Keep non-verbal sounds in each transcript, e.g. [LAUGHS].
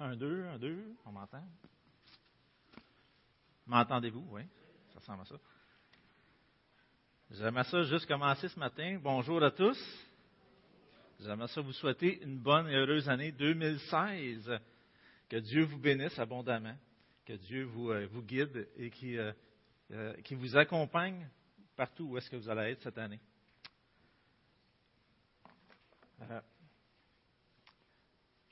Un, deux, un, deux, on m'entend? M'entendez-vous? Oui, ça ressemble à ça. J'aimerais ça juste commencer ce matin. Bonjour à tous. J'aimerais ça vous souhaiter une bonne et heureuse année 2016. Que Dieu vous bénisse abondamment. Que Dieu vous, euh, guide et qui, euh, euh, qui vous accompagne partout où est-ce que vous allez être cette année.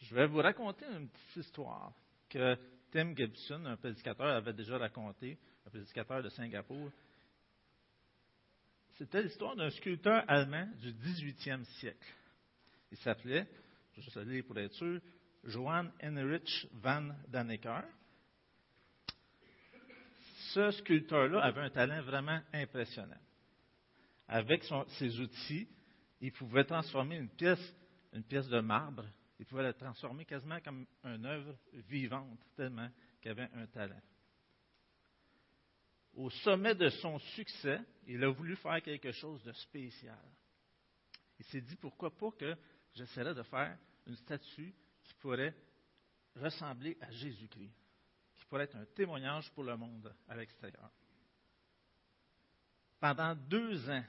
Je vais vous raconter une petite histoire que Tim Gibson, un prédicateur, avait déjà racontée, un prédicateur de Singapour. C'était l'histoire d'un sculpteur allemand du 18e siècle. Il s'appelait, je vais lire pour être sûr, Johann Heinrich van Dannecker. Ce sculpteur-là avait un talent vraiment impressionnant. Avec ses outils, il pouvait transformer une pièce, une pièce de marbre, il pouvait la transformer quasiment comme une œuvre vivante, tellement qu'il avait un talent. Au sommet de son succès, il a voulu faire quelque chose de spécial. Il s'est dit pourquoi pas que j'essaierais de faire une statue qui pourrait ressembler à Jésus-Christ, qui pourrait être un témoignage pour le monde à l'extérieur. Pendant deux ans,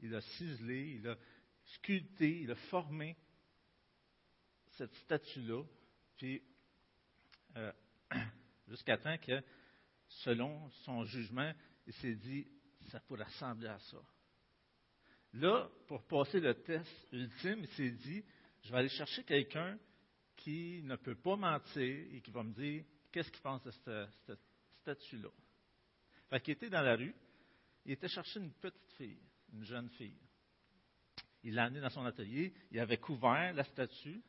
il a ciselé, il a sculpté, il a formé cette statue-là, puis euh, [CLEARS THROAT] jusqu'à temps que, selon son jugement, il s'est dit, ça pourrait ressembler à ça. Là, pour passer le test ultime, il s'est dit, je vais aller chercher quelqu'un qui ne peut pas mentir et qui va me dire qu'est-ce qu'il pense de cette, statue-là? Fait qu'il était dans la rue, il était chercher une petite fille, une jeune fille. Il l'a amenée dans son atelier, il avait couvert la statue,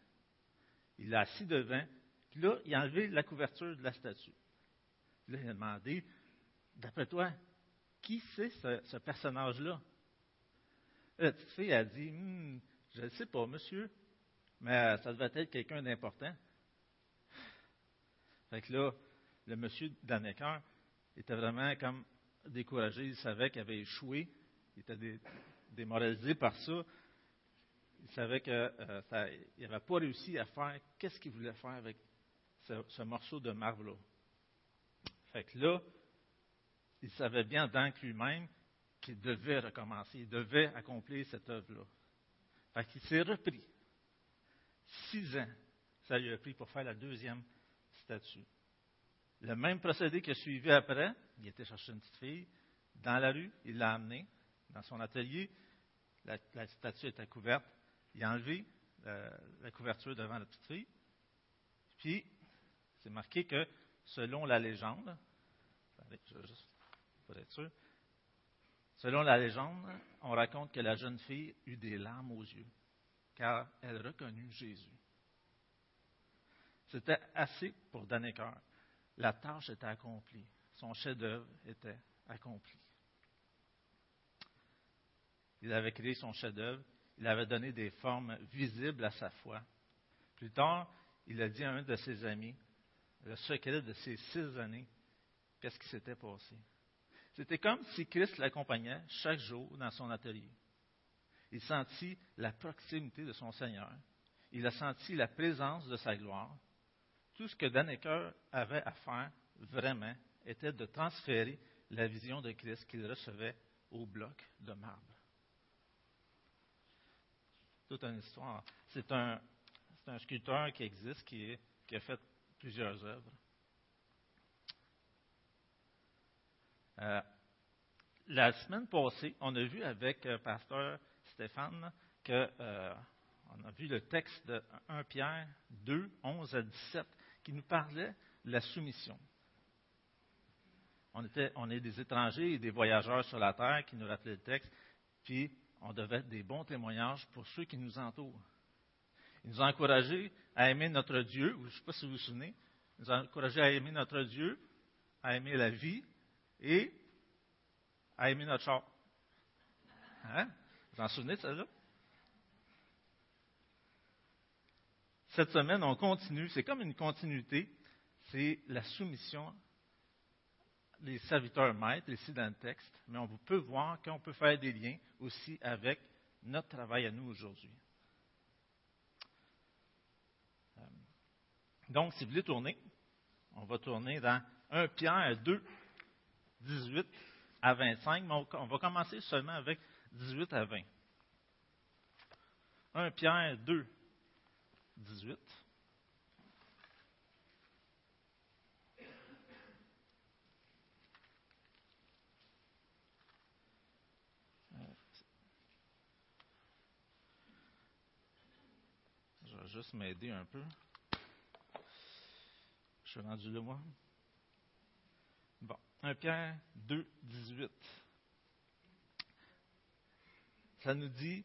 il l'a assis devant, puis là, il a enlevé la couverture de la statue. Là, il a demandé, d'après toi, qui c'est ce, personnage-là? La petite fille a dit, Hum, je ne sais pas, monsieur, mais ça devait être quelqu'un d'important. Fait que là, le monsieur Dannecker était vraiment comme découragé. Il savait qu'il avait échoué. Il était dé- démoralisé par ça. Il savait qu'il n'avait pas réussi à faire qu'est-ce qu'il voulait faire avec ce, ce morceau de marbre-là. Fait que là, il savait bien dans lui-même qu'il devait recommencer, il devait accomplir cette œuvre-là. Fait qu'il s'est repris. Six ans, ça lui a pris pour faire la deuxième statue. Le même procédé qui a suivi après, il était chercher une petite fille dans la rue, il l'a amenée dans son atelier, la statue était couverte, il a enlevé euh, la couverture devant la petite fille, puis c'est marqué que selon la légende, selon la légende, on raconte que la jeune fille eut des larmes aux yeux, car elle reconnut Jésus. C'était assez pour Dannecker. La tâche était accomplie. Son chef-d'œuvre était accompli. Il avait créé son chef-d'œuvre. Il avait donné des formes visibles à sa foi. Plus tard, il a dit à un de ses amis, le secret de ces six années, qu'est-ce qui s'était passé? C'était comme si Christ l'accompagnait chaque jour dans son atelier. Il sentit la proximité de son Seigneur. Il a senti la présence de sa gloire. Tout ce que Dannecker avait à faire vraiment était de transférer la vision de Christ qu'il recevait au bloc de marbre. Une histoire. C'est un, sculpteur qui existe, qui, a fait plusieurs œuvres. Euh, la semaine passée, on a vu avec euh, pasteur Stéphane que euh, on a vu le texte de 1 Pierre 2, 11 à 17 qui nous parlait de la soumission. On, était, on est des étrangers et des voyageurs sur la terre qui nous rappelaient le texte, puis on devait être des bons témoignages pour ceux qui nous entourent. Il nous a encouragés à aimer notre Dieu, je ne sais pas si vous vous souvenez, il nous a encouragés à aimer notre Dieu, à aimer la vie et à aimer notre char. Hein? Vous en souvenez de ça là? Cette semaine, on continue, c'est comme une continuité, c'est la soumission les serviteurs maîtres, ici dans le texte, mais on peut voir qu'on peut faire des liens aussi avec notre travail à nous aujourd'hui. Euh, Donc, si vous voulez tourner, on va tourner dans 1 Pierre 2, 18 à 25, mais on va commencer seulement avec 18 à 20. 1 Pierre 2, 18. Je vais juste m'aider un peu. Je suis rendu là, moi. Bon, 1 Pierre 2, 18. Ça nous dit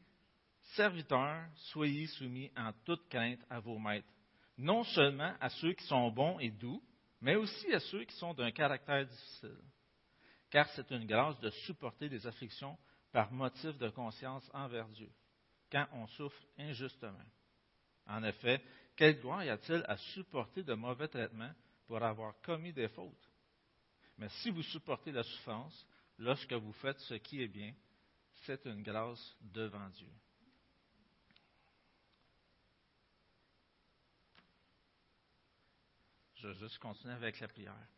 Serviteurs, soyez soumis en toute crainte à vos maîtres, non seulement à ceux qui sont bons et doux, mais aussi à ceux qui sont d'un caractère difficile. Car c'est une grâce de supporter des afflictions par motif de conscience envers Dieu, quand on souffre injustement. En effet, quelle gloire y a-t-il à supporter de mauvais traitements pour avoir commis des fautes? Mais si vous supportez la souffrance lorsque vous faites ce qui est bien, c'est une grâce devant Dieu. Je vais juste continuer avec la prière.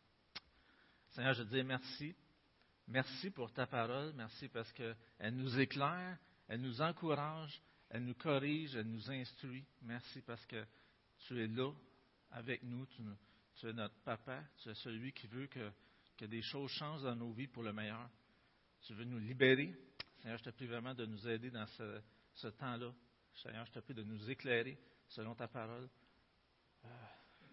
Seigneur, je dis merci. Merci pour ta parole. Merci parce qu'elle nous éclaire, elle nous encourage, elle nous corrige, elle nous instruit. Merci parce que tu es là avec nous. Tu, es notre papa. Tu es celui qui veut que, des choses changent dans nos vies pour le meilleur. Tu veux nous libérer. Seigneur, je te prie vraiment de nous aider dans ce, temps-là. Seigneur, je te prie de nous éclairer selon ta parole. Euh,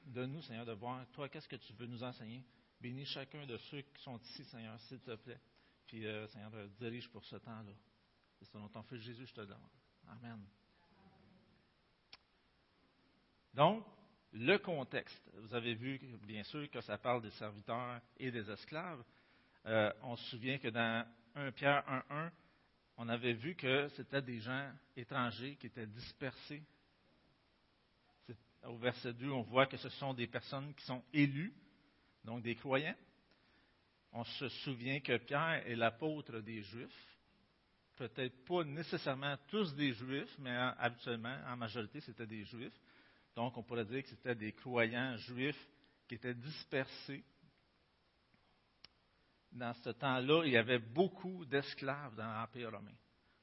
Donne-nous, Seigneur, de voir, toi, qu'est-ce que tu veux nous enseigner? Bénis chacun de ceux qui sont ici, Seigneur, s'il te plaît. Puis, euh, Seigneur, dirige pour ce temps-là. C'est selon ton Fils Jésus, je te demande. Amen. Donc, le contexte. Vous avez vu, bien sûr, que ça parle des serviteurs et des esclaves. Euh, on se souvient que dans 1 Pierre 1.1, on avait vu que c'était des gens étrangers qui étaient dispersés au verset 2, on voit que ce sont des personnes qui sont élues, donc des croyants. On se souvient que Pierre est l'apôtre des Juifs. Peut-être pas nécessairement tous des Juifs, mais habituellement, en majorité, c'était des Juifs. Donc, on pourrait dire que c'était des croyants juifs qui étaient dispersés. Dans ce temps-là, il y avait beaucoup d'esclaves dans l'Empire romain.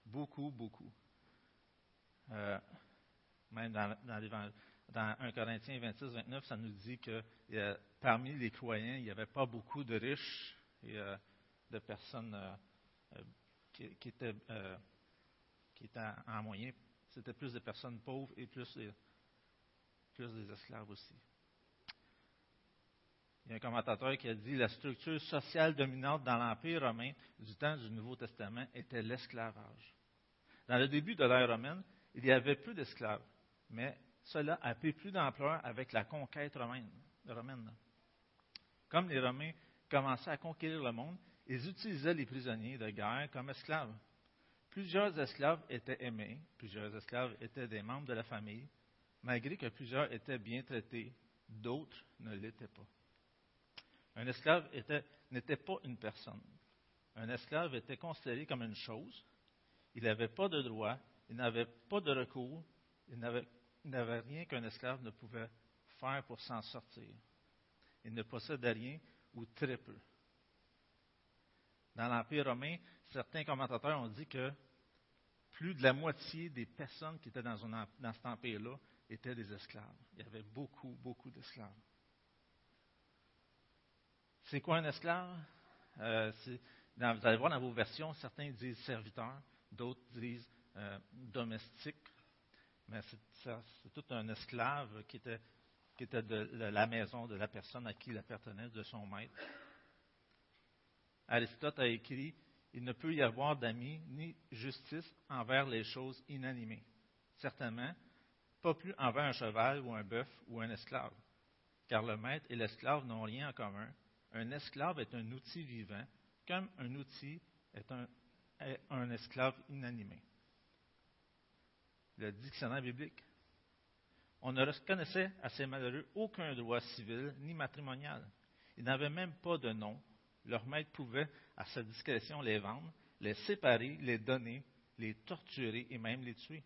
Beaucoup, beaucoup. Euh, même dans, dans dans 1 Corinthiens 26, 29, ça nous dit que parmi les croyants, il n'y avait pas beaucoup de riches et euh, de personnes euh, qui, qui, étaient, en moyen. C'était plus des personnes pauvres et plus, des esclaves aussi. Il y a un commentateur qui a dit la structure sociale dominante dans l'Empire romain du temps du Nouveau Testament était l'esclavage. Dans le début de l'ère romaine, il y avait peu d'esclaves, mais cela a pris plus d'ampleur avec la conquête romaine. Comme les Romains commençaient à conquérir le monde, ils utilisaient les prisonniers de guerre comme esclaves. Plusieurs esclaves étaient aimés, plusieurs esclaves étaient des membres de la famille, malgré que plusieurs étaient bien traités, d'autres ne l'étaient pas. Un esclave n'était pas une personne. Un esclave était considéré comme une chose. Il n'avait pas de droit, il n'avait pas de recours, il n'avait rien qu'un esclave ne pouvait faire pour s'en sortir. Il ne possédait rien ou très peu. Dans l'Empire romain, certains commentateurs ont dit que plus de la moitié des personnes qui étaient dans, cet empire-là étaient des esclaves. Il y avait beaucoup, beaucoup d'esclaves. C'est quoi un esclave? Euh, vous allez voir dans vos versions, certains disent serviteur, d'autres disent euh, domestique mais c'est tout un esclave qui était, qui était de la maison de la personne à qui il appartenait, de son maître. Aristote a écrit Il ne peut y avoir d'amis ni justice envers les choses inanimées. Certainement, pas plus envers un cheval ou un bœuf ou un esclave. Car le maître et l'esclave n'ont rien en commun. Un esclave est un outil vivant, comme un outil est un esclave inanimé le dictionnaire biblique. On ne reconnaissait à ces malheureux aucun droit civil ni matrimonial. Ils n'avaient même pas de nom. Leur maître pouvait, à sa discrétion, les vendre, les séparer, les donner, les torturer et même les tuer.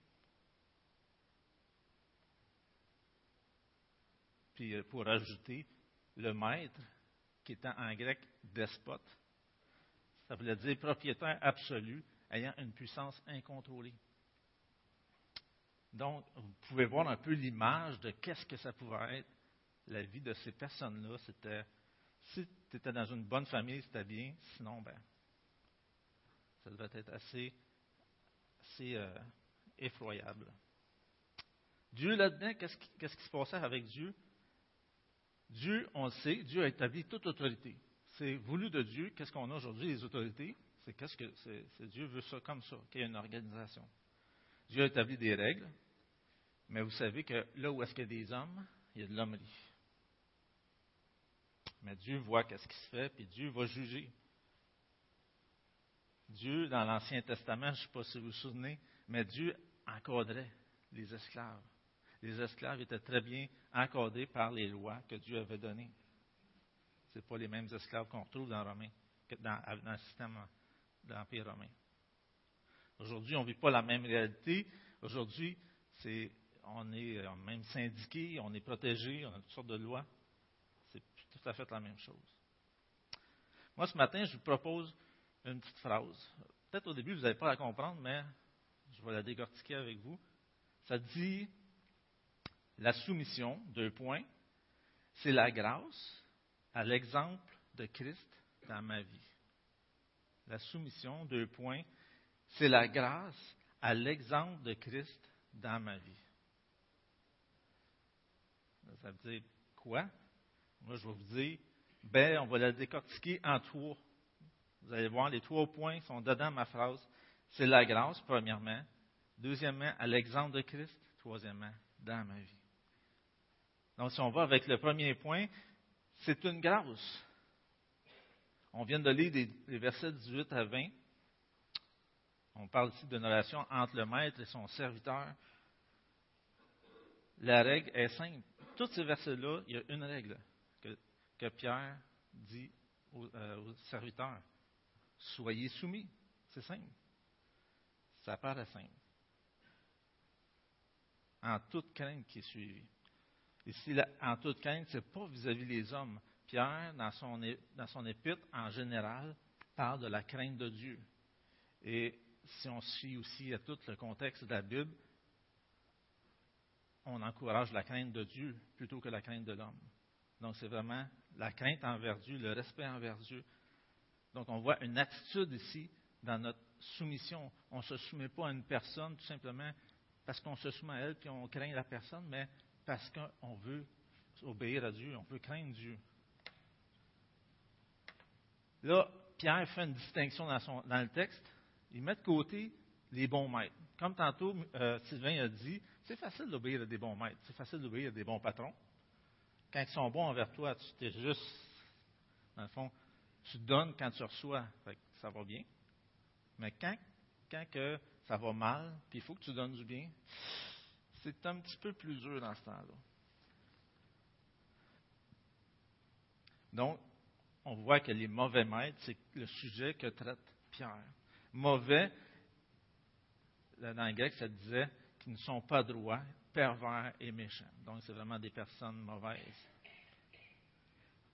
puis euh, pour ajouter le maître, qui était en grec despote. Ça voulait dire propriétaire absolu, ayant une puissance incontrôlée. Donc, vous pouvez voir un peu l'image de qu'est-ce que ça pouvait être la vie de ces personnes-là. C'était, si tu étais dans une bonne famille, c'était bien. Sinon, ben, ça devait être assez, assez euh, effroyable. Dieu là-dedans, qu'est-ce qui, qu'est-ce qui se passait avec Dieu? Dieu, on le sait, Dieu a établi toute autorité. C'est voulu de Dieu. Qu'est-ce qu'on a aujourd'hui, les autorités? C'est qu'est-ce que c'est, Dieu veut ça comme ça, qu'il y ait une organisation. Dieu a établi des règles, mais vous savez que là où est-ce qu'il y a des hommes, il y a de l'hommerie. Mais Dieu voit qu'est-ce qui se fait, puis Dieu va juger. Dieu, dans l'Ancien Testament, je ne sais pas si vous vous souvenez, mais Dieu encadrait les esclaves. Les esclaves étaient très bien encadrés par les lois que Dieu avait données. Ce pas les mêmes esclaves qu'on retrouve dans, Romain, dans, dans le système de l'Empire romain. Aujourd'hui, on ne vit pas la même réalité. Aujourd'hui, c'est, on est même syndiqué, on est protégé, on a toutes sortes de lois. Tout à fait la même chose. Moi, ce matin, je vous propose une petite phrase. Peut-être au début, vous n'allez pas la comprendre, mais je vais la décortiquer avec vous. Ça dit la soumission, deux points, c'est la grâce à l'exemple de Christ dans ma vie. La soumission, deux points, c'est la grâce à l'exemple de Christ dans ma vie. Ça veut dire quoi? Moi, je vais vous dire, ben, on va la décortiquer en trois. Vous allez voir, les trois points sont dedans ma phrase. C'est la grâce, premièrement. Deuxièmement, à l'exemple de Christ. Troisièmement, dans ma vie. Donc, si on va avec le premier point, c'est une grâce. On vient de lire les versets 18 à 20. On parle ici d'une relation entre le maître et son serviteur. La règle est simple. Tous ces versets-là, il y a une règle que, Pierre dit euh, aux, serviteurs. Soyez soumis. C'est simple. Ça paraît simple. En toute crainte qui est suivie. Ici, en toute crainte, ce n'est pas vis-à-vis des hommes. Pierre, dans son, dans son épître, en général, parle de la crainte de Dieu. Et si on suit aussi à tout le contexte de la Bible, on encourage la crainte de Dieu plutôt que la crainte de l'homme. Donc, c'est vraiment la crainte envers Dieu, le respect envers Dieu. Donc, on voit une attitude ici dans notre soumission. On ne se soumet pas à une personne tout simplement parce qu'on se soumet à elle puis on craint la personne, mais parce qu'on veut obéir à Dieu, on veut craindre Dieu. Là, Pierre fait une distinction dans, dans le texte il met de côté les bons maîtres. Comme tantôt, euh, Sylvain a dit, c'est facile d'obéir à des bons maîtres, c'est facile d'obéir à des bons patrons. Quand ils sont bons envers toi, tu es juste, dans le fond, tu donnes quand tu reçois, ça va bien. Mais quand, quand que ça va mal, puis il faut que tu donnes du bien, c'est un petit peu plus dur dans ce temps-là. Donc, on voit que les mauvais maîtres, c'est le sujet que traite Pierre mauvais, dans le grec, ça disait qu'ils ne sont pas droits, pervers et méchants. Donc, c'est vraiment des personnes mauvaises.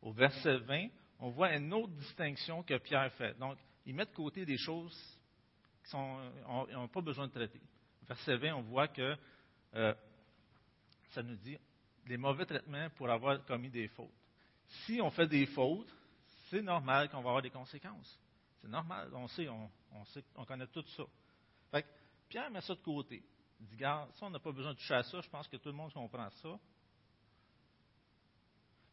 Au verset 20, on voit une autre distinction que Pierre fait. Donc, il met de côté des choses qui n'ont pas besoin de traiter. Au verset 20, on voit que euh, ça nous dit les mauvais traitements pour avoir commis des fautes. Si on fait des fautes, c'est normal qu'on va avoir des conséquences. C'est normal, on sait, on, on, connaît tout ça. Fait Pierre met ça de côté. Il dit, regarde, ça, on n'a pas besoin de toucher à ça, je pense que tout le monde comprend ça.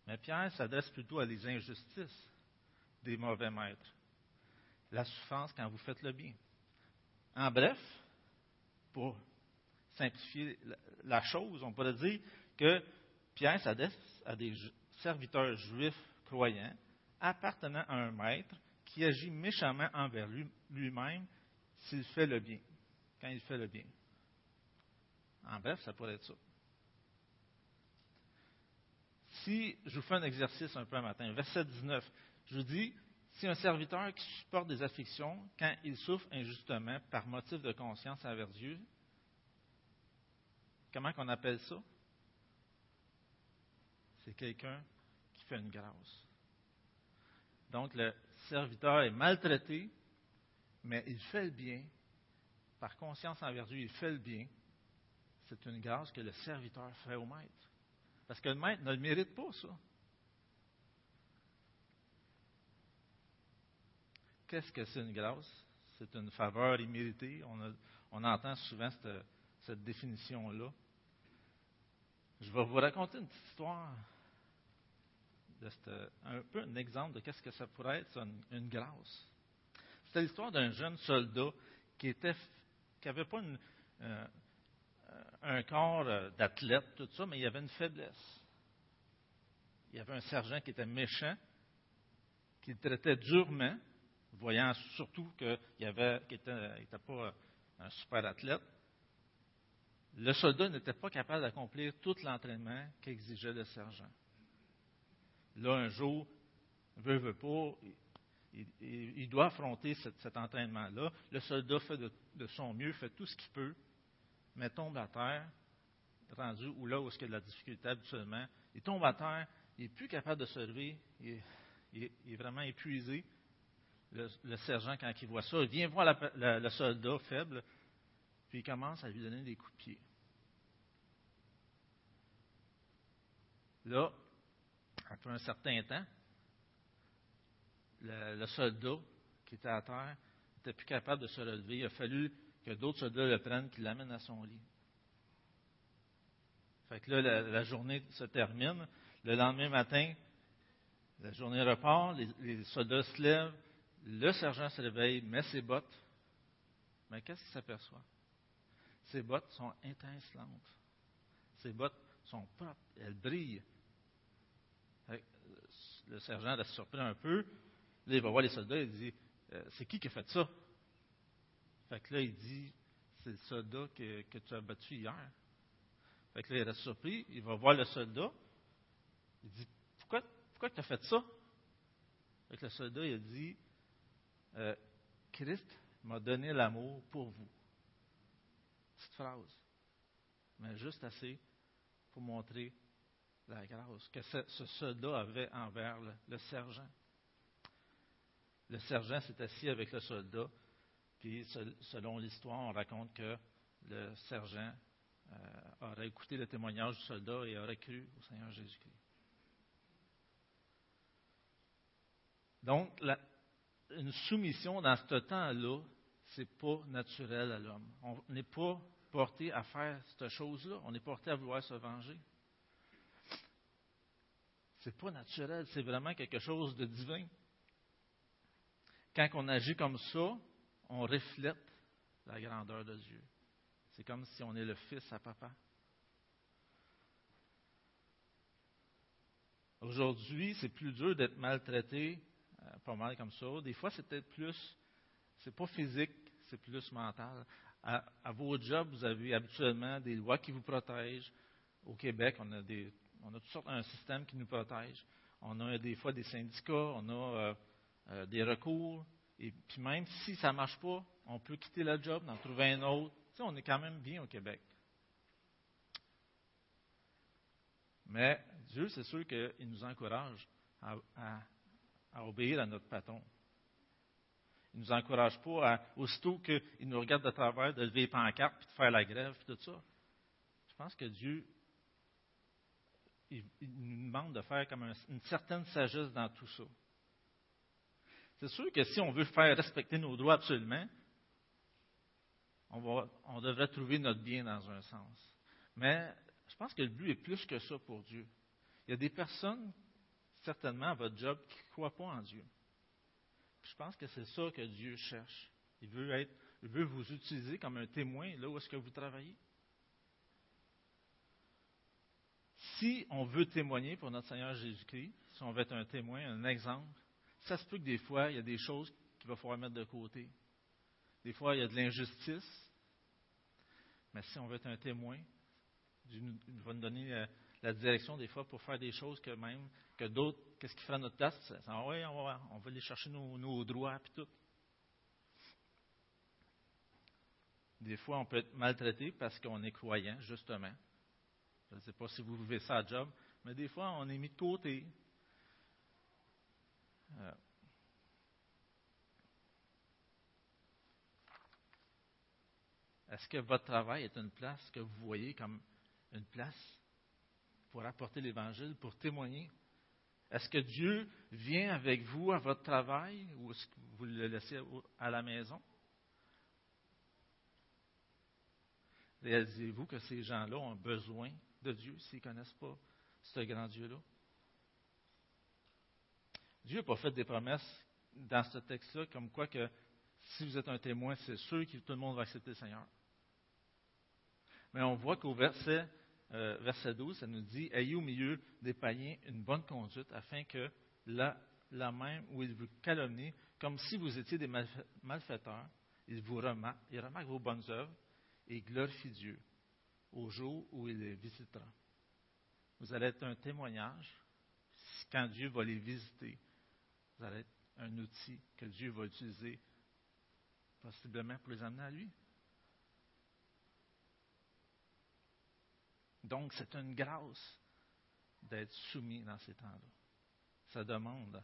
Mais Pierre s'adresse plutôt à les injustices des mauvais maîtres. La souffrance quand vous faites le bien. En bref, pour simplifier la chose, on pourrait dire que Pierre s'adresse à des serviteurs juifs croyants appartenant à un maître qui agit méchamment envers lui-même s'il fait le bien, quand il fait le bien. En bref, ça pourrait être ça. Si je vous fais un exercice un peu un matin, verset 19, je vous dis, si un serviteur qui supporte des afflictions quand il souffre injustement par motif de conscience envers Dieu, comment qu'on appelle ça? c'est quelqu'un qui fait une grâce. Donc le serviteur est maltraité, mais il fait le bien. Par conscience envers Dieu, il fait le bien. C'est une grâce que le serviteur fait au maître. Parce que le maître ne le mérite pas, ça. Qu'est-ce que c'est une grâce? C'est une faveur imméritée. On, entend souvent cette, définition-là. Je vais vous raconter une petite histoire, un peu un exemple de qu'est-ce que ça pourrait être une, grâce. C'est l'histoire d'un jeune soldat qui était, qui n'avait pas euh, un corps euh, d'athlète, tout ça, mais il avait une faiblesse. Il y avait un sergent qui était méchant, qui le traitait durement, voyant surtout qu'il n'était pas un super athlète le soldat n'était pas capable d'accomplir tout l'entraînement qu'exigeait le sergent. Là, un jour, veut, veut pas, il, doit affronter cet, entraînement-là. Le soldat fait de, son mieux, fait tout ce qu'il peut, mais tombe à terre, rendu où là où il y a de la difficulté habituellement. Il tombe à terre, il n'est plus capable de se lever, il est, vraiment épuisé. Le, sergent, quand il voit ça, il vient voir le soldat faible, puis il commence à lui donner des coups de pied. Là, après un certain temps, le, soldat qui était à terre n'était plus capable de se relever. Il a fallu que d'autres soldats le prennent, qu'ils l'amènent à son lit. Fait que là, la, journée se termine. Le lendemain matin, la journée repart, les, soldats se lèvent, le sergent se réveille, met ses bottes. Mais qu'est-ce qu'il s'aperçoit? Ses bottes sont étincelantes. Ses bottes sont propres. Elles brillent. Le sergent reste surpris un peu. Là, il va voir les soldats et il dit euh, C'est qui qui a fait ça? Fait que là, il dit C'est le soldat que, tu as battu hier. Fait que là, il reste surpris. Il va voir le soldat. Il dit Pourquoi, pourquoi tu as fait ça? Fait que le soldat, il a dit euh, Christ m'a donné l'amour pour vous petite phrase, mais juste assez pour montrer la grâce que ce, soldat avait envers le, sergent. Le sergent s'est assis avec le soldat, puis selon l'histoire, on raconte que le sergent euh, aurait écouté le témoignage du soldat et aurait cru au Seigneur Jésus-Christ. Donc, une soumission dans ce temps-là, c'est pas naturel à l'homme. On n'est pas porté à faire cette chose-là. On est porté à vouloir se venger. C'est pas naturel, c'est vraiment quelque chose de divin. Quand on agit comme ça, on reflète la grandeur de Dieu. C'est comme si on est le fils à papa. Aujourd'hui, c'est plus dur d'être maltraité, euh, pas mal comme ça. Des fois, c'est peut-être plus, c'est pas physique, c'est plus mental à, vos jobs, vous avez habituellement des lois qui vous protègent. Au Québec, on a, des, on a toutes sortes un système qui nous protège. On a des fois des syndicats, on a euh, euh, des recours. Et puis même si ça ne marche pas, on peut quitter le job, en trouver un autre. Tu on est quand même bien au Québec. Mais Dieu, c'est sûr qu'il nous encourage à obéir à notre patron. Il ne nous encourage pas à, aussitôt qu'il nous regarde de travers, de lever les pancartes, puis de faire la grève, puis tout ça. Je pense que Dieu, il, nous demande de faire comme une certaine sagesse dans tout ça. C'est sûr que si on veut faire respecter nos droits absolument, on, devrait trouver notre bien dans un sens. Mais je pense que le but est plus que ça pour Dieu. Il y a des personnes, certainement à votre job, qui ne croient pas en Dieu. Je pense que c'est ça que Dieu cherche. Il veut, être, il veut vous utiliser comme un témoin là où est-ce que vous travaillez. Si on veut témoigner pour notre Seigneur Jésus-Christ, si on veut être un témoin, un exemple, ça se peut que des fois, il y a des choses qu'il va falloir mettre de côté. Des fois, il y a de l'injustice. Mais si on veut être un témoin, Dieu va nous donner euh, la direction des fois pour faire des choses que même que d'autres, qu'est-ce qui fera notre place? Ah oui, on va, on va aller chercher nos, droits et tout. Des fois, on peut être maltraité parce qu'on est croyant, justement. Je ne sais pas si vous vivez ça à job, mais des fois, on est mis de côté. Est-ce que votre travail est une place que vous voyez comme une place pour apporter l'Évangile, pour témoigner? Est-ce que Dieu vient avec vous à votre travail ou est-ce que vous le laissez à la maison? Réalisez-vous que ces gens-là ont besoin de Dieu s'ils ne connaissent pas ce grand Dieu-là? Dieu n'a pas fait des promesses dans ce texte-là comme quoi que si vous êtes un témoin, c'est sûr que tout le monde va accepter le Seigneur. Mais on voit qu'au verset, euh, verset 12, ça nous dit Ayez au milieu des païens une bonne conduite, afin que là, là même où ils vous calomnient, comme si vous étiez des malfaiteurs, ils vous remarquent, ils remarquent vos bonnes œuvres et glorifient Dieu au jour où il les visitera. Vous allez être un témoignage quand Dieu va les visiter. Être un outil que Dieu va utiliser possiblement pour les amener à lui. Donc, c'est une grâce d'être soumis dans ces temps-là. Ça demande.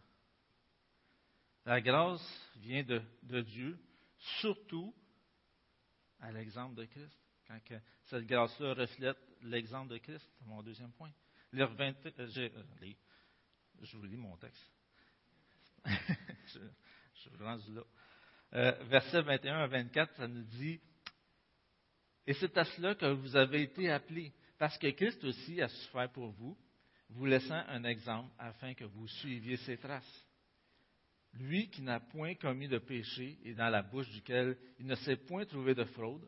La grâce vient de, Dieu, surtout à l'exemple de Christ. Quand cette grâce-là reflète l'exemple de Christ, mon deuxième point. Euh, euh, je, vous lis mon texte. [LAUGHS] je, je suis là. Euh, verset 21 à 24, ça nous dit Et c'est à cela que vous avez été appelés, parce que Christ aussi a souffert pour vous, vous laissant un exemple afin que vous suiviez ses traces. Lui qui n'a point commis de péché et dans la bouche duquel il ne s'est point trouvé de fraude,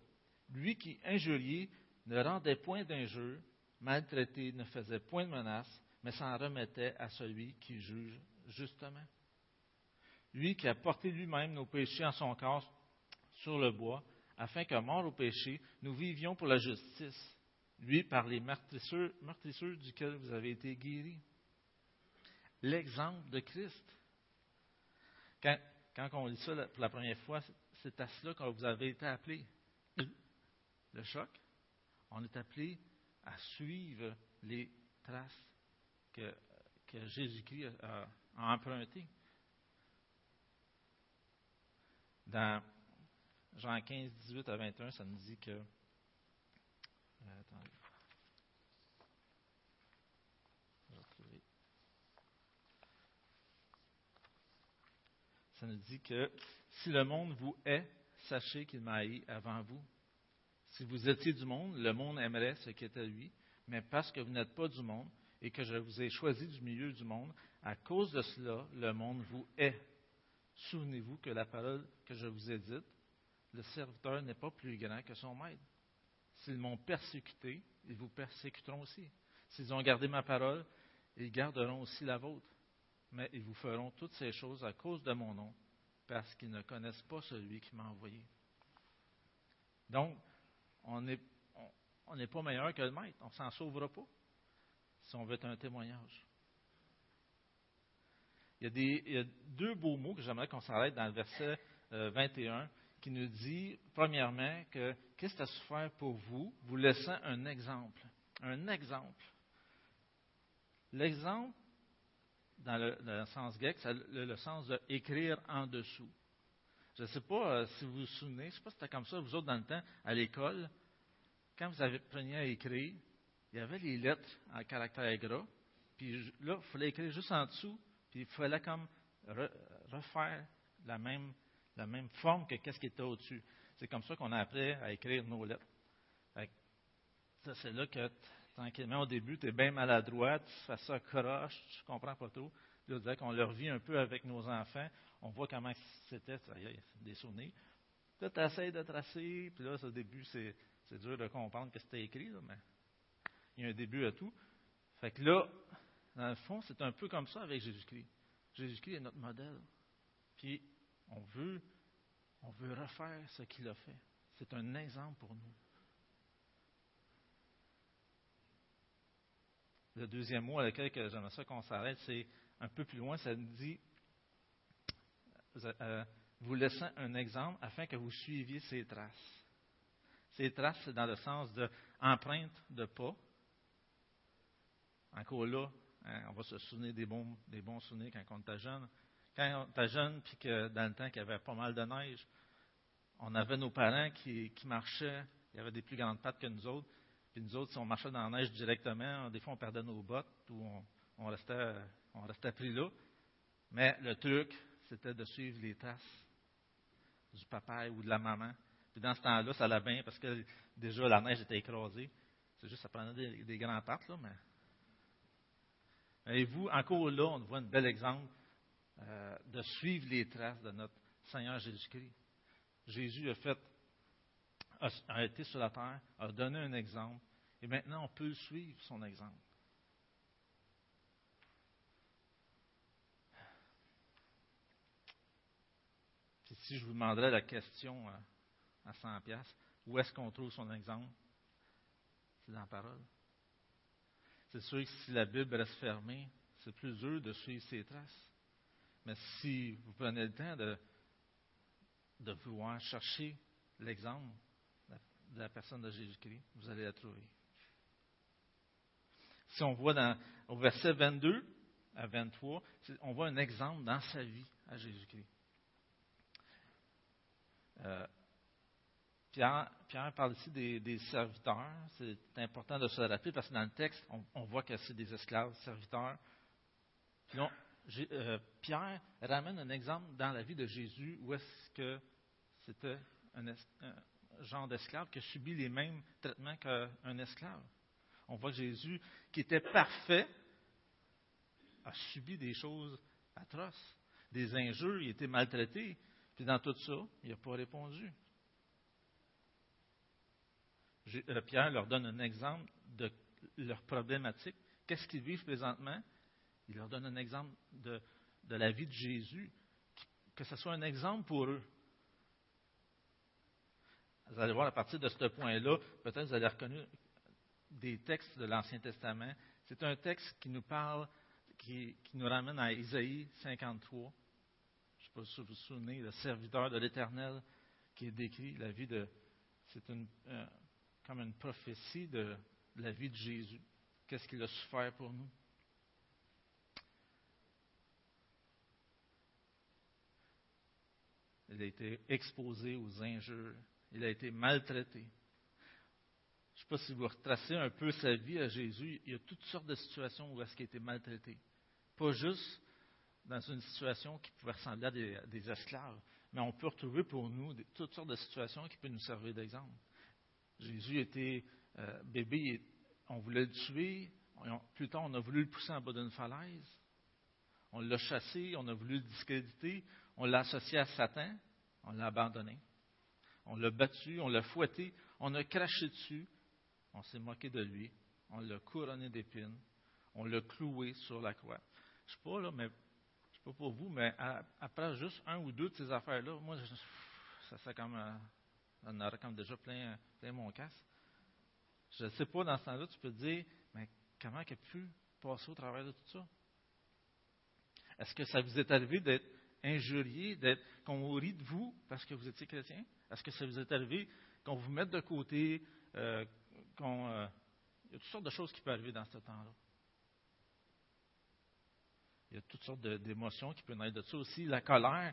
lui qui, injurié, ne rendait point d'injure, maltraité, ne faisait point de menace, mais s'en remettait à celui qui juge justement. Lui qui a porté lui-même nos péchés en son corps sur le bois, afin que, mort au péché, nous vivions pour la justice lui par les meurtrisseurs, duquel vous avez été guéris. L'exemple de Christ. Quand, on lit ça pour la première fois, c'est à cela que vous avez été appelés. Le choc, on est appelé à suivre les traces que, Jésus-Christ a, a empruntées. Dans Jean 15, 18 à 21, ça nous dit que Ça nous dit que si le monde vous hait, sachez qu'il m'a haï avant vous. Si vous étiez du monde, le monde aimerait ce qui est à lui, mais parce que vous n'êtes pas du monde et que je vous ai choisi du milieu du monde, à cause de cela, le monde vous hait. Souvenez-vous que la parole que je vous ai dite, le serviteur n'est pas plus grand que son maître. S'ils m'ont persécuté, ils vous persécuteront aussi. S'ils ont gardé ma parole, ils garderont aussi la vôtre. Mais ils vous feront toutes ces choses à cause de mon nom, parce qu'ils ne connaissent pas celui qui m'a envoyé. Donc, on n'est pas meilleur que le maître. On ne s'en sauvera pas si on veut être un témoignage. Il y a, des, il y a deux beaux mots que j'aimerais qu'on s'arrête dans le verset 21 euh, qui nous dit, premièrement, que Christ a souffert pour vous, vous laissant un exemple. Un exemple. L'exemple, dans le, sens grec, c'est le, sens de écrire en dessous. Je ne sais pas euh, si vous vous souvenez, je ne sais pas si c'était comme ça, vous autres, dans le temps, à l'école, quand vous appreniez à écrire, il y avait les lettres en caractère gras, puis là, il fallait écrire juste en dessous, puis il fallait comme refaire la même la même forme que qu'est-ce qui était au-dessus. C'est comme ça qu'on a appris à écrire nos lettres. Ça, c'est là que, tranquillement, au début, tu es bien maladroit, tu fais ça croche, tu comprends pas tout. Là, qu'on le revit un peu avec nos enfants, on voit comment c'était, des souvenirs. Là, tu essaies de tracer, puis là, au début, c'est, dur de comprendre que c'était écrit, mais il y a un début à tout. Fait que là, dans le fond, c'est un peu comme ça avec Jésus-Christ. Jésus-Christ est notre modèle. Puis, on veut, on veut refaire ce qu'il a fait. C'est un exemple pour nous. Le deuxième mot à lequel j'aimerais ça qu'on s'arrête, c'est un peu plus loin, ça dit euh, vous laissant un exemple afin que vous suiviez ses traces. Ces traces, c'est dans le sens de empreinte de pas. encore là, hein, on va se souvenir des bons, des bons souvenirs quand on était jeune. Quand on était jeune, puis que dans le temps qu'il y avait pas mal de neige, on avait nos parents qui, marchaient, il y avait des plus grandes pattes que nous autres. Puis nous autres, si on marchait dans la neige directement, des fois on perdait nos bottes ou on, restait, pris là. Mais le truc, c'était de suivre les traces du papa ou de la maman. Puis dans ce temps-là, ça allait bien parce que déjà la neige était écrasée. C'est juste, ça prenait des, des grands pattes, là, mais. Et vous, encore là, on voit un bel exemple euh, de suivre les traces de notre Seigneur Jésus-Christ. Jésus a fait, a, été sur la terre, a donné un exemple, et maintenant on peut suivre son exemple. Puis si je vous demanderais la question à, à 100 pièces, où est-ce qu'on trouve son exemple? C'est dans la parole. C'est sûr que si la Bible reste fermée, c'est plus dur de suivre ses traces. Mais si vous prenez le temps de, vouloir chercher l'exemple de la personne de Jésus-Christ, vous allez la trouver. Si on voit dans, au verset 22 à 23, on voit un exemple dans sa vie à Jésus-Christ. Euh, Pierre, parle ici des, serviteurs. C'est important de se le rappeler parce que dans le texte, on, voit que c'est des esclaves, serviteurs. Puis euh, Pierre ramène un exemple dans la vie de Jésus où est-ce que c'était un, un, genre d'esclave qui a subi les mêmes traitements qu'un esclave. On voit Jésus, qui était parfait, a subi des choses atroces, des injures, il été maltraité. Puis dans tout ça, il n'a pas répondu. Euh, Pierre leur donne un exemple de leur problématique. Qu'est-ce qu'ils vivent présentement? Il leur donne un exemple de, la vie de Jésus, que ce soit un exemple pour eux. Vous allez voir à partir de ce point-là, peut-être vous allez reconnaître des textes de l'Ancien Testament. C'est un texte qui nous parle, qui, nous ramène à Isaïe 53. Je ne sais pas si vous vous souvenez, le serviteur de l'Éternel qui décrit, la vie de. C'est une, comme une prophétie de, la vie de Jésus. Qu'est-ce qu'il a souffert pour nous? Il a été exposé aux injures. Il a été maltraité. Je ne sais pas si vous retracez un peu sa vie à Jésus, il y a toutes sortes de situations où est-ce qu'il a été maltraité. Pas juste dans une situation qui pouvait ressembler à des, esclaves, mais on peut retrouver pour nous toutes sortes de situations qui peuvent nous servir d'exemple. Jésus était euh, bébé, on voulait le tuer, plus tard on a voulu le pousser en bas d'une falaise, on l'a chassé, on a voulu le discréditer, on l'a associé à Satan, on l'a abandonné. On l'a battu, on l'a fouetté, on a craché dessus, on s'est moqué de lui, on l'a couronné d'épines, on l'a cloué sur la croix. Je ne sais pas, là, mais je sais pas pour vous, mais après juste un ou deux de ces affaires-là, moi, ça serait comme, on aurait comme déjà plein, plein mon casse. Je ne sais pas, dans ce temps-là, tu peux te dire, mais comment il a pu passer au travers de tout ça? Est-ce que ça vous est arrivé d'être injurié, d'être, qu'on rit de vous parce que vous étiez chrétien? Est-ce que ça vous est arrivé qu'on vous mette de côté, euh, qu'on, euh, il y a toutes sortes de choses qui peuvent arriver dans ce temps-là. Il y a toutes sortes d'émotions qui peuvent naître de ça aussi. La colère,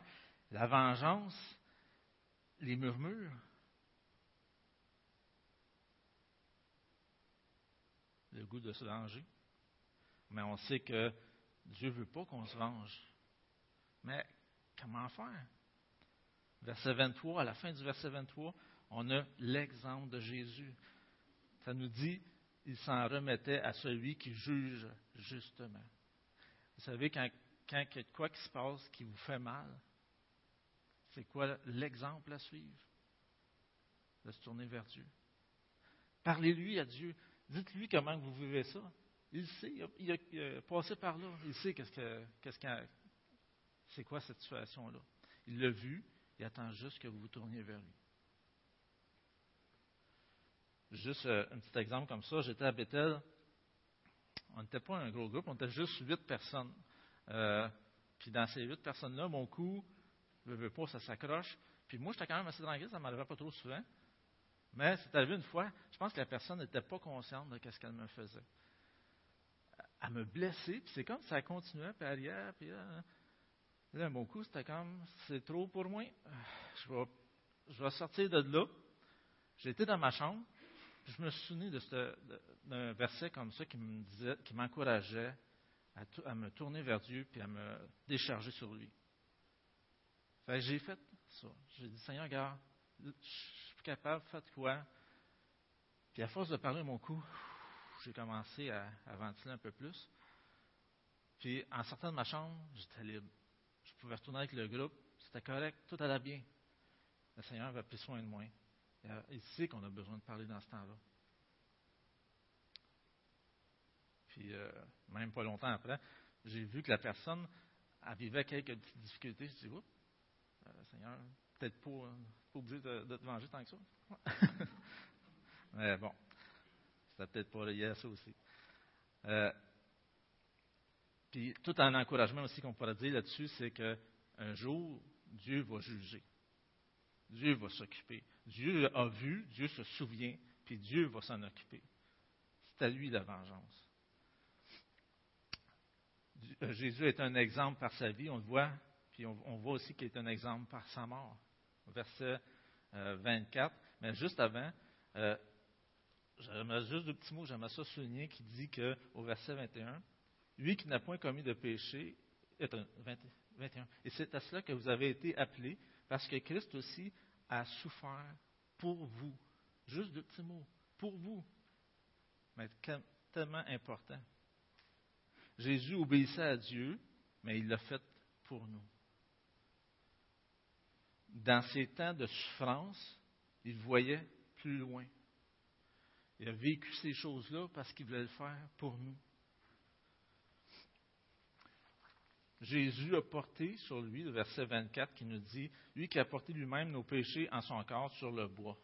la vengeance, les murmures. Le goût de se venger. Mais on sait que Dieu ne veut pas qu'on se venge. Mais comment faire? Verset 23, à la fin du verset 23, on a l'exemple de Jésus. Ça nous dit, il s'en remettait à celui qui juge justement. Vous savez, quand, quand il y a quoi qui se passe qui vous fait mal, c'est quoi l'exemple à suivre? De se tourner vers Dieu. Parlez-lui à Dieu. Dites-lui comment vous vivez ça. Il sait, il a, il passé par là. Il sait qu'est-ce que, qu'est-ce que, c'est quoi cette situation-là. Il l'a vu, il attend juste que vous vous tourniez vers lui. Juste euh, un petit exemple comme ça, j'étais à Bethel, on n'était pas un gros groupe, on était juste huit personnes. Euh, puis dans ces huit personnes-là, mon cou, je ne veux pas, ça s'accroche. Puis moi, j'étais quand même assez tranquille, ça ne m'arrivait pas trop souvent. Mais c'est arrivé une fois, je pense que la personne n'était pas consciente de ce qu'elle me faisait. à me blesser. Puis c'est comme ça continuait, puis arrière, puis là, là mon coup, c'était comme, c'est trop pour moi. Je vais, sortir de là. J'étais dans ma chambre. Je me souvenais d'un verset comme ça qui me disait, qui m'encourageait à, me tourner vers Dieu puis à me décharger sur lui. J'ai fait ça. J'ai dit, Seigneur, regarde, je suis capable, faites quoi? Puis à force de parler mon cou, j'ai commencé à, ventiler un peu plus. Puis en sortant de ma chambre, j'étais libre. Je pouvais retourner avec le groupe, c'était correct, tout allait bien. Le Seigneur avait pris soin de moi. Il sait qu'on a besoin de parler dans ce temps-là. Puis euh, même pas longtemps après, j'ai vu que la personne elle vivait quelques petites difficultés. Je dis, oups, euh, Seigneur, peut-être pas, pas obligé de, de, te venger tant que ça. [LAUGHS] Mais bon, c'était peut-être pas lié à ça aussi. Euh, puis tout un encouragement aussi qu'on pourrait dire là-dessus, c'est qu'un jour, Dieu va juger. Dieu va s'occuper. Dieu a vu, Dieu se souvient, puis Dieu va s'en occuper. C'est à lui la vengeance. Jésus est un exemple par sa vie, on le voit, puis on, voit aussi qu'il est un exemple par sa mort. Verset 24. Mais juste avant, euh, juste deux petits mots, j'aimerais ça souligner, qui dit qu'au verset 21, lui qui n'a point commis de péché, 21, et c'est à cela que vous avez été appelés, parce que Christ aussi a souffert pour vous. Juste deux petits mots, pour vous. Mais tellement important. Jésus obéissait à Dieu, mais il l'a fait pour nous. Dans ces temps de souffrance, il voyait plus loin. Il a vécu ces choses-là parce qu'il voulait le faire pour nous. Jésus a porté sur lui, le verset 24 qui nous dit, lui qui a porté lui-même nos péchés en son corps sur le bois,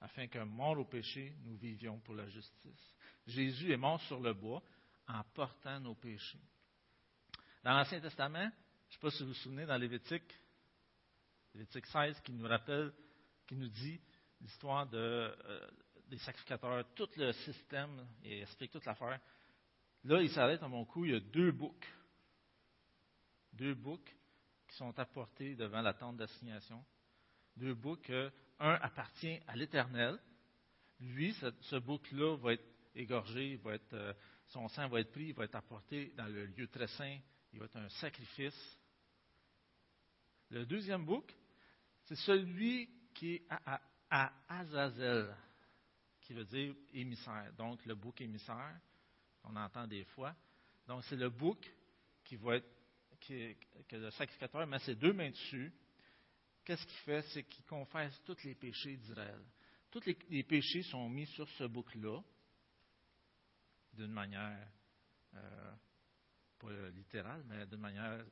afin qu'un mort au péché, nous vivions pour la justice. Jésus est mort sur le bois en portant nos péchés. Dans l'Ancien Testament, je ne sais pas si vous vous souvenez, dans Lévitique, Lévitique 16, qui nous rappelle, qui nous dit l'histoire euh, des sacrificateurs, tout le système, et explique toute l'affaire. Là, il s'arrête à mon cou, il y a deux boucs. Deux boucs qui sont apportés devant la tente d'assignation. Deux boucs, un appartient à l'Éternel. Lui, ce, bouc-là va être égorgé, va être, euh, son sang va être pris, il va être apporté dans le lieu très saint, il va être un sacrifice. Le deuxième bouc, c'est celui qui est à, Azazel qui veut dire émissaire. Donc, le bouc émissaire, on entend des fois. Donc, c'est le bouc qui va être, que le sacrificateur met ses deux mains dessus. Qu'est-ce qu'il fait? C'est qu'il confesse tous les péchés d'Israël. Tous les, péchés sont mis sur ce bouc-là, d'une manière, euh, pas littérale, mais d'une manière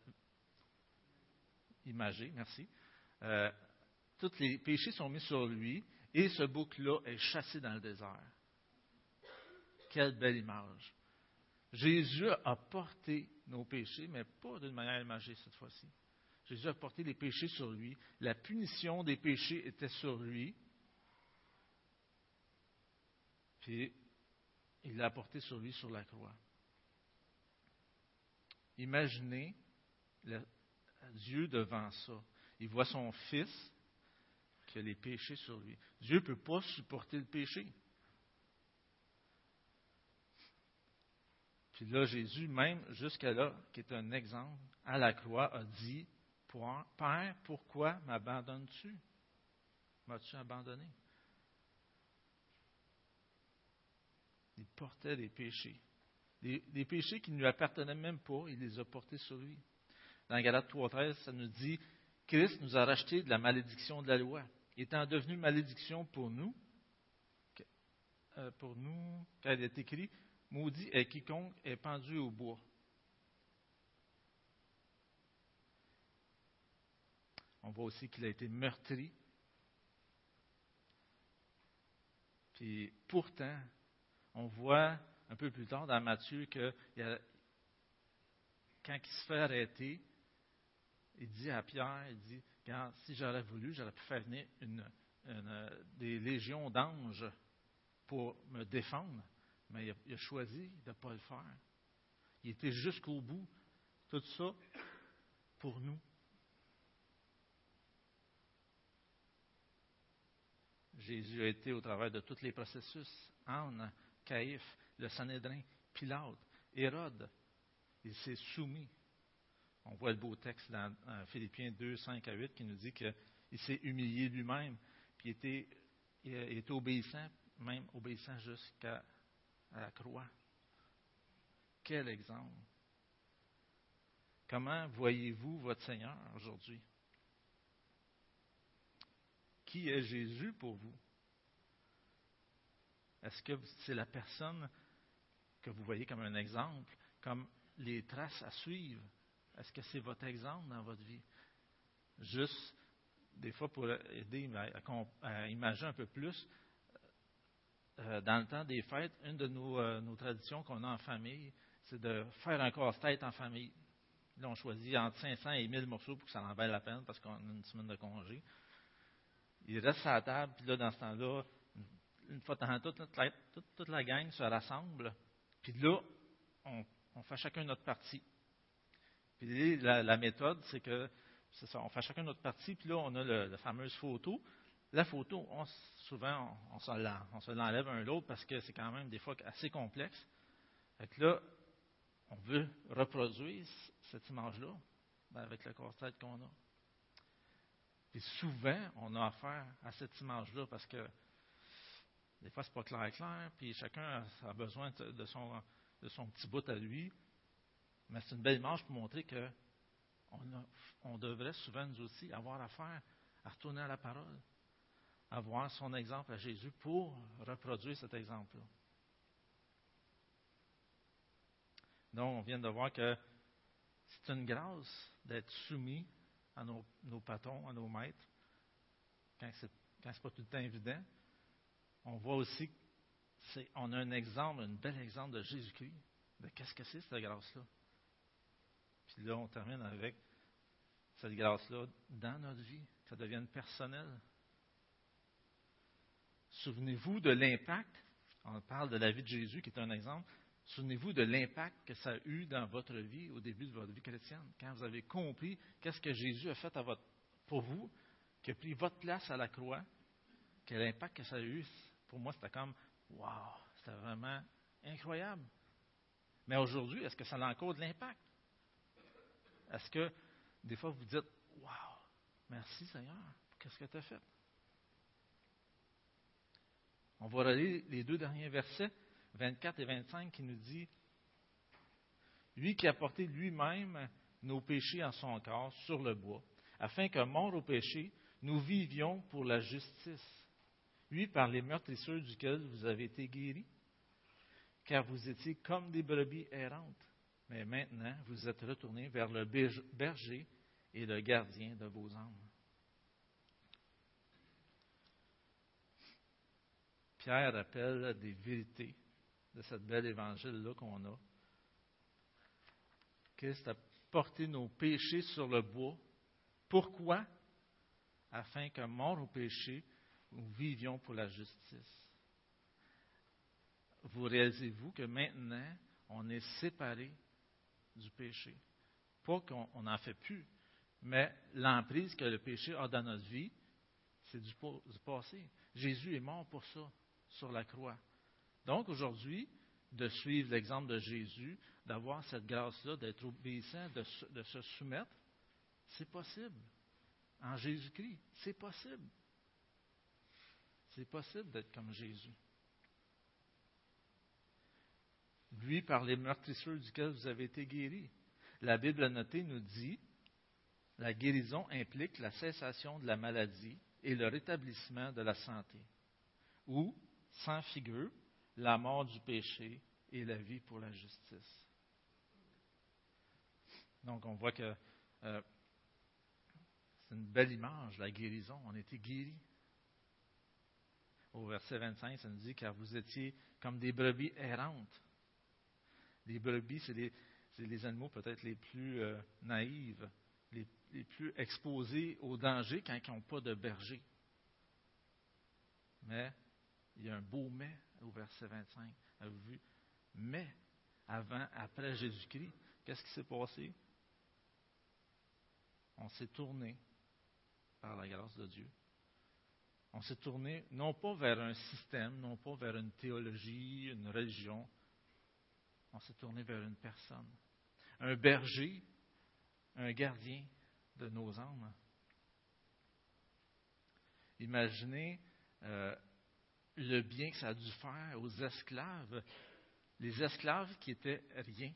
imagée, merci. Euh, tous les péchés sont mis sur lui, et ce bouc-là est chassé dans le désert. Quelle belle image. Jésus a porté nos péchés, mais pas d'une manière imagée cette fois-ci. Jésus a porté les péchés sur lui. La punition des péchés était sur lui. Puis, il l'a porté sur lui sur la croix. Imaginez Dieu devant ça. Il voit son fils qui a les péchés sur lui. Dieu ne peut pas supporter le péché. Puis là, Jésus, même jusqu'à là, qui est un exemple, à la croix, a dit Père, pourquoi m'abandonnes-tu? M'as-tu abandonné? Il portait des péchés. Des, péchés qui ne lui appartenaient même pas, il les a portés sur lui. Dans Galates 3.13, ça nous dit Christ nous a rachetés de la malédiction de la loi étant devenu malédiction pour nous, euh, pour nous, car il est écrit, maudit est quiconque est pendu au bois. On voit aussi qu'il a été meurtri. Puis pourtant, on voit un peu plus tard dans Matthieu que quand il se fait arrêter, il dit à Pierre, il dit, si j'aurais voulu, j'aurais pu faire venir des légions d'anges pour me défendre, mais il a, choisi de ne pas le faire. Il était jusqu'au bout. Tout ça pour nous. Jésus a été au travers de tous les processus. Anne, Caïphe, le Sanhédrin, Pilate, Hérode. Il s'est soumis. On voit le beau texte dans Philippiens 2, 5 à 8 qui nous dit qu'il s'est humilié lui-même, puis il était, obéissant, même obéissant jusqu'à la croix. Quel exemple! Comment voyez-vous votre Seigneur aujourd'hui? Qui est Jésus pour vous? Est-ce que c'est la personne que vous voyez comme un exemple, comme les traces à suivre? Est-ce que c'est votre exemple dans votre vie? Juste, des fois, pour aider à, imaginer un peu plus, euh, dans le temps des fêtes, une de nos, euh, nos traditions qu'on a en famille, c'est de faire un casse-tête en famille. Là, on choisit entre 500 et 1000 morceaux pour que ça en vaille la peine parce qu'on a une semaine de congé. Il reste à la table, puis là, dans ce temps-là, une fois de temps toute toute, la gang se rassemble. Puis là, on, fait chacun notre partie. Puis la, méthode, c'est que, c'est ça, on fait chacun notre partie, puis là, on a la fameuse photo. La photo, souvent, on, se l'enlève un l'autre parce que c'est quand même des fois assez complexe. Fait que là, on veut reproduire cette image-là ben, avec le casse-tête qu'on a. Et souvent, on a affaire à cette image-là parce que des fois, ce n'est pas clair clair, puis chacun a besoin de son petit bout à lui. Mais c'est une belle image pour montrer que on, devrait souvent, nous aussi, avoir affaire à retourner à la parole, à voir son exemple à Jésus pour reproduire cet exemple-là. Donc, on vient de voir que c'est une grâce d'être soumis à nos, nos, patrons, à nos maîtres, quand ce n'est pas tout le temps évident. On voit aussi qu'on a un exemple, un bel exemple de Jésus-Christ, de qu'est-ce que c'est cette grâce-là. Puis là, on termine avec cette grâce-là dans notre vie, que ça devienne personnel. Souvenez-vous de l'impact, on parle de la vie de Jésus qui est un exemple, Souvenez-vous de l'impact que ça a eu dans votre vie au début de votre vie chrétienne, quand vous avez compris qu'est-ce que Jésus a fait pour vous, qui a pris votre place à la croix, quel impact que ça a eu. Pour moi, c'était comme, wow, c'était vraiment incroyable. Mais aujourd'hui, est-ce que ça a encore de l'impact? Est-ce que des fois vous dites, wow, merci Seigneur, qu'est-ce que tu as fait? On va relire les deux derniers versets. 24 et 25 qui nous dit Lui qui a porté lui-même nos péchés en son corps sur le bois, afin que, mort au péché, nous vivions pour la justice. Lui, par les meurtrissures duquel vous avez été guéris, car vous étiez comme des brebis errantes, mais maintenant vous êtes retournés vers le berger et le gardien de vos âmes. Pierre appelle des vérités de cette belle évangile-là qu'on a. Christ a porté nos péchés sur le bois. Pourquoi? Afin que, mort au péché, nous vivions pour la justice. Vous réalisez-vous que maintenant, on est séparé du péché. Pas qu'on n'en fait plus, mais l'emprise que le péché a dans notre vie, c'est du, passé. Jésus est mort pour ça, sur la croix. Donc aujourd'hui, de suivre l'exemple de Jésus, d'avoir cette grâce-là, d'être obéissant, de, de, se soumettre, c'est possible. En Jésus-Christ, c'est possible. C'est possible d'être comme Jésus. Lui, par les meurtrissures duquel vous avez été guéris. La Bible notée nous dit, la guérison implique la cessation de la maladie et le rétablissement de la santé. Ou, sans figure, la mort du péché et la vie pour la justice. Donc, on voit que euh, c'est une belle image, la guérison. On était guéris. Au verset 25, ça nous dit car vous étiez comme des brebis errantes. Les brebis, c'est les, animaux peut-être les plus euh, naïves, les, plus exposés au danger quand ils n'ont pas de berger. Mais il y a un beau mais au verset 25. Avez-vous vu? Mais avant, après Jésus-Christ, qu'est-ce qui s'est passé? On s'est tourné par la grâce de Dieu. On s'est tourné non pas vers un système, non pas vers une théologie, une religion. On s'est tourné vers une personne. Un berger, un gardien de nos âmes. Imaginez euh, le bien que ça a dû faire aux esclaves. Les esclaves qui étaient rien.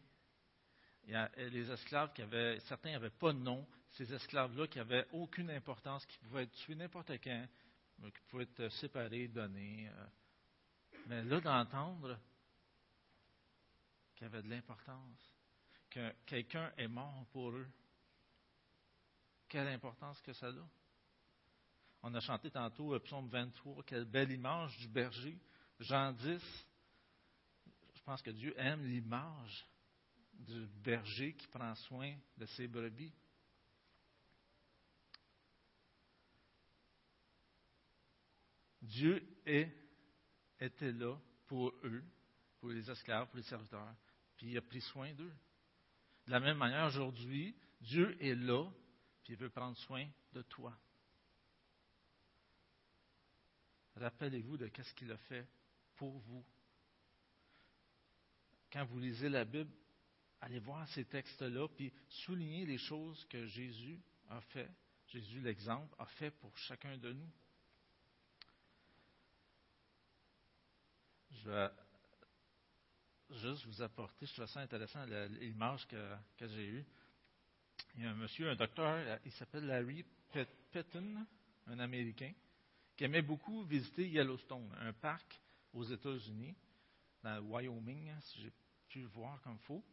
A les esclaves qui avaient, certains n'avaient pas de nom. Ces esclaves-là qui n'avaient aucune importance, qui pouvaient être tués n'importe quand, qui pouvaient être séparés, donnés. Euh. Mais là, d'entendre qu'il y avait de l'importance, que quelqu'un est mort pour eux, quelle importance que ça a. On a chanté tantôt le psaume 23, quelle belle image du berger. Jean 10, je pense que Dieu aime l'image du berger qui prend soin de ses brebis. Dieu est, était là pour eux, pour les esclaves, pour les serviteurs, puis il a pris soin d'eux. De la même manière, aujourd'hui, Dieu est là, puis il veut prendre soin de toi. Rappelez-vous de ce qu'il a fait pour vous. Quand vous lisez la Bible, allez voir ces textes-là, puis soulignez les choses que Jésus a fait, Jésus l'exemple, a fait pour chacun de nous. Je vais juste vous apporter, je trouve ça intéressant, l'image que, j'ai eue. Il y a un monsieur, un docteur, il s'appelle Larry Petton, un Américain qui aimait beaucoup visiter Yellowstone, un parc aux États-Unis, dans le Wyoming, si j'ai pu le voir comme il faut.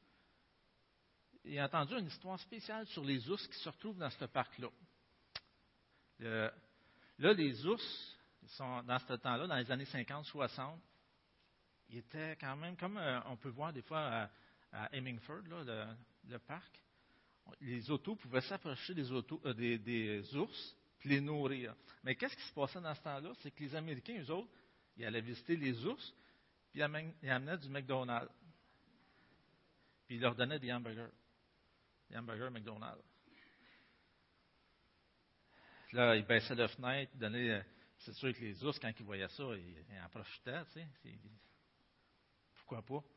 Il a entendu une histoire spéciale sur les ours qui se retrouvent dans ce parc-là. là, les ours, sont, dans ce temps-là, dans les années 50-60, ils étaient quand même, comme euh, on peut voir des fois à, Hemingford, le, parc, les autos pouvaient s'approcher des, euh, des ours les nourrir. Mais qu'est-ce qui se passait dans ce temps-là? C'est que les Américains, eux autres, ils allaient visiter les ours, puis ils amenaient du McDonald's. Puis ils leur donnaient des hamburgers. Des hamburgers McDonald's. Là, ils baissaient la fenêtre, donnaient. Euh, c'est sûr que les ours, quand ils voyaient ça, ils, en profitaient, tu sais. Pourquoi pas?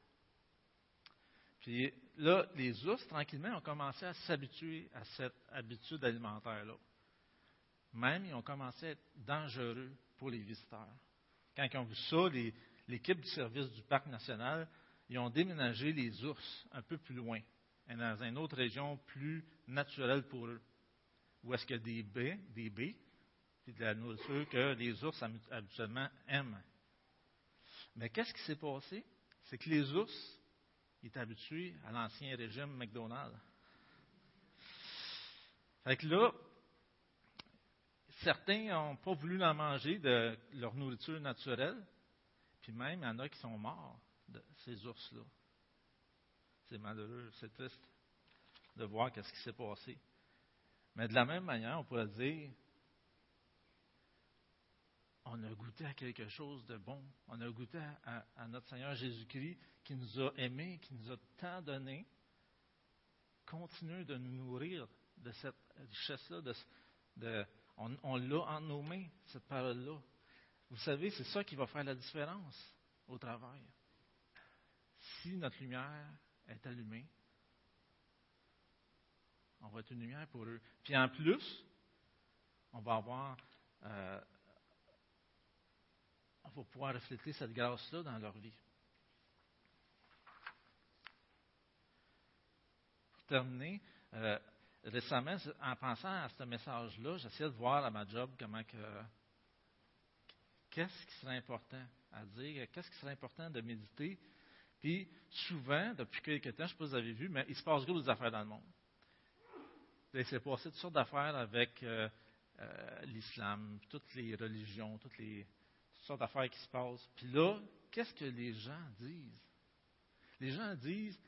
Puis là, les ours, tranquillement, ont commencé à s'habituer à cette habitude alimentaire-là. Même, ils ont commencé à être dangereux pour les visiteurs. Quand ils ont vu ça, l'équipe du service du parc national, ils ont déménagé les ours un peu plus loin, dans une autre région plus naturelle pour eux, où est-ce qu'il y a des baies, des baies, puis de la nourriture que les ours habituellement aiment. Mais qu'est-ce qui s'est passé? C'est que les ours étaient habitués à l'ancien régime McDonald's. Fait que là, certains n'ont pas voulu en manger de leur nourriture naturelle. Puis même, il y en a qui sont morts de ces ours-là. C'est malheureux, c'est triste de voir ce qui s'est passé. Mais de la même manière, on pourrait dire, on a goûté à quelque chose de bon. On a goûté à, notre Seigneur Jésus-Christ qui nous a aimés, qui nous a tant donné. Continuez de nous nourrir de cette richesse-là, de, on, l'a en nos mains, cette parole-là. Vous savez, c'est ça qui va faire la différence au travail. Si notre lumière est allumée, on va être une lumière pour eux. Puis en plus, on va avoir, euh, on va pouvoir refléter cette grâce-là dans leur vie. Pour terminer, euh, récemment, en pensant à ce message-là, j'essayais de voir à ma job comment que. Qu'est-ce qui serait important à dire, qu'est-ce qui serait important de méditer. Puis, souvent, depuis quelques temps, je ne sais pas si vous avez vu, mais il se passe gros des affaires dans le monde. Il s'est passé toutes sortes d'affaires avec euh, euh, l'islam, toutes les religions, toutes les sortes d'affaires qui se passent. Puis là, qu'est-ce que les gens disent? Les gens disent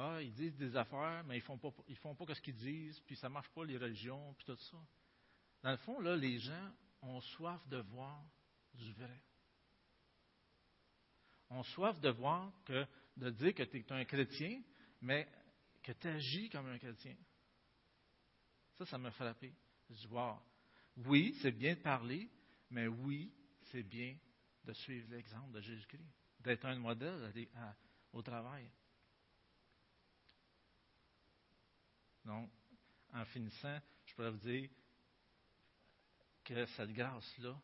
ah, ils disent des affaires, mais ils font pas, ils font pas ce qu'ils disent, puis ça marche pas les religions, puis tout ça. Dans le fond, là, les gens ont soif de voir du vrai. ont soif de voir que, de dire que tu es un chrétien, mais que tu agis comme un chrétien. Ça, ça m'a frappé. Je dis, wow. Oui, c'est bien de parler, mais oui, c'est bien de suivre l'exemple de Jésus-Christ, d'être un modèle au travail. Donc, en finissant, je pourrais vous dire que cette grâce-là,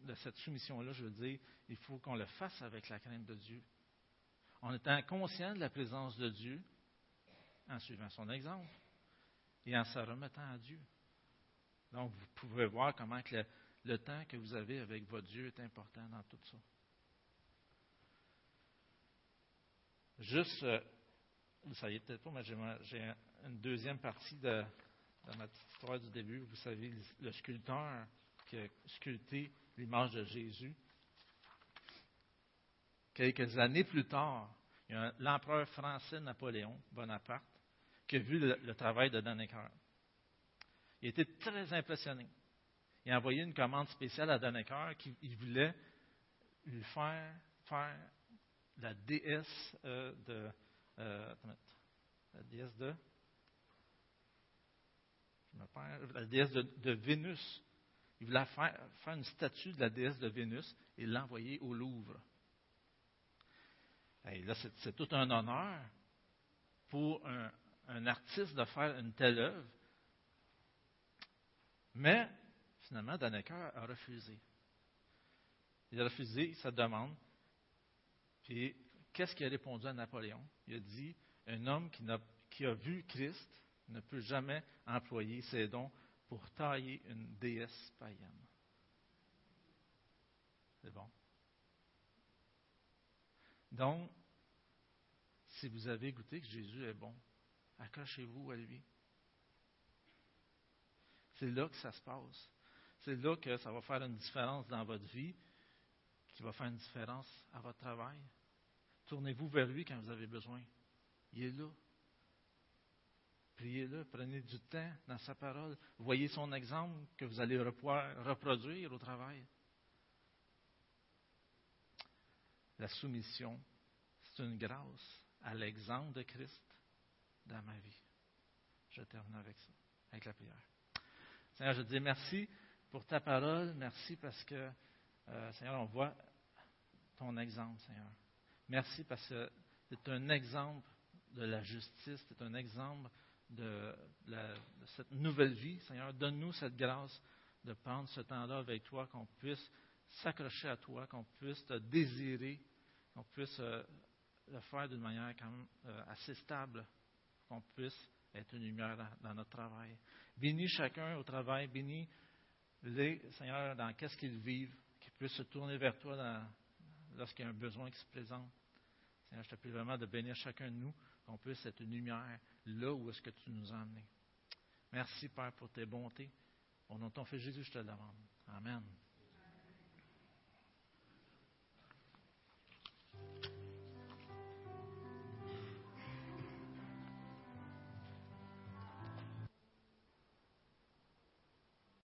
de cette soumission-là, je veux dire, il faut qu'on le fasse avec la crainte de Dieu. En étant conscient de la présence de Dieu, en suivant son exemple et en se remettant à Dieu. Donc, vous pouvez voir comment le, le temps que vous avez avec votre Dieu est important dans tout ça. Juste, vous ne saviez peut-être pas, mais j'ai une deuxième partie de, ma petite histoire du début. Vous savez, le sculpteur qui a sculpté l'image de Jésus. Quelques années plus tard, il y a l'empereur français Napoléon Bonaparte qui a vu le, travail de Dannecker. Il était très impressionné. Il a envoyé une commande spéciale à Dannecker qui voulait lui faire faire la déesse euh, de euh, la déesse de je me la déesse de Vénus il voulait faire, une statue de la déesse de Vénus et l'envoyer au Louvre. Là, c'est tout un honneur pour un, artiste de faire une telle œuvre. Mais, finalement, Dannecker a refusé. Il a refusé sa demande. Puis, qu'est-ce qu'il a répondu à Napoléon? Il a dit, un homme qui, qui a vu Christ ne peut jamais employer ses dons pour tailler une déesse païenne. C'est bon. Donc, si vous avez goûté que Jésus est bon, accrochez-vous à lui. C'est là que ça se passe. C'est là que ça va faire une différence dans votre vie, qui va faire une différence à votre travail. Tournez-vous vers lui quand vous avez besoin. Il est là. Priez-le, prenez du temps dans sa parole. Voyez son exemple que vous allez reproduire au travail. La soumission, c'est une grâce à l'exemple de Christ dans ma vie. Je termine avec ça, avec la prière. Seigneur, je te dis merci pour ta parole. Merci parce que, euh, Seigneur, on voit ton exemple, Seigneur. Merci parce que c'est un exemple de la justice, c'est un exemple de, cette nouvelle vie. Seigneur, donne-nous cette grâce de prendre ce temps-là avec toi, qu'on puisse s'accrocher à toi, qu'on puisse te désirer, qu'on puisse euh, le faire d'une manière quand même euh, assez stable, qu'on puisse être une lumière dans, notre travail. Bénis chacun au travail, bénis les, Seigneur, dans qu'est-ce qu'ils vivent, qu'ils puissent se tourner vers toi lorsqu'il y a un besoin qui se présente. Seigneur, je te prie vraiment de bénir chacun de nous qu'on puisse être une lumière là où est-ce que tu nous as emmenés. Merci, Père, pour tes bontés. Au nom de ton Fils Jésus, je te le demande. Amen.